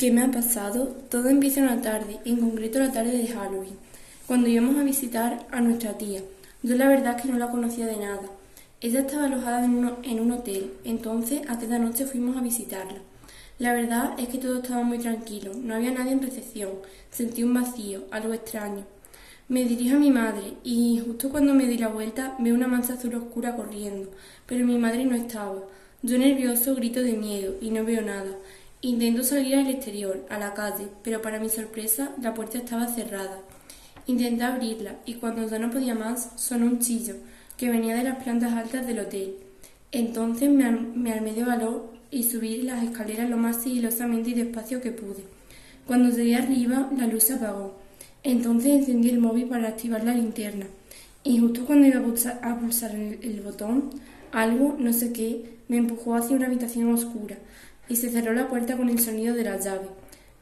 ¿Qué me ha pasado? Todo empieza una tarde, en concreto la tarde de Halloween, cuando íbamos a visitar a nuestra tía. Yo la verdad es que no la conocía de nada. Ella estaba alojada en un, en un hotel, entonces hace la noche fuimos a visitarla. La verdad es que todo estaba muy tranquilo, no había nadie en recepción, sentí un vacío, algo extraño. Me dirijo a mi madre y justo cuando me di la vuelta veo una mancha azul oscura corriendo, pero mi madre no estaba. Yo nervioso grito de miedo y no veo nada. Intento salir al exterior, a la calle, pero para mi sorpresa la puerta estaba cerrada. Intenté abrirla y cuando ya no podía más sonó un chillo que venía de las plantas altas del hotel. Entonces me, me armé de valor y subí las escaleras lo más sigilosamente y despacio que pude. Cuando llegué arriba la luz se apagó. Entonces encendí el móvil para activar la linterna y justo cuando iba a pulsar, el botón, algo, no sé qué, me empujó hacia una habitación oscura y se cerró la puerta con el sonido de la llave.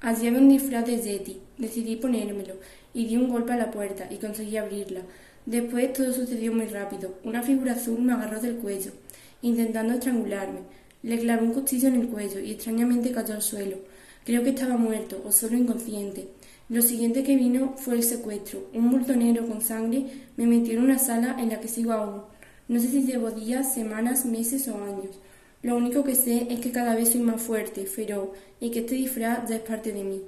Allí había un disfraz de Yeti. Decidí ponérmelo y di un golpe a la puerta y conseguí abrirla. Después todo sucedió muy rápido. Una figura azul me agarró del cuello, intentando estrangularme. Le clavé un cuchillo en el cuello y extrañamente cayó al suelo. Creo que estaba muerto o solo inconsciente. Lo siguiente que vino fue el secuestro. Un bulto negro con sangre me metió en una sala en la que sigo aún. No sé si llevo días, semanas, meses o años. Lo único que sé es que cada vez soy más fuerte, feroz, y que este disfraz ya es parte de mí.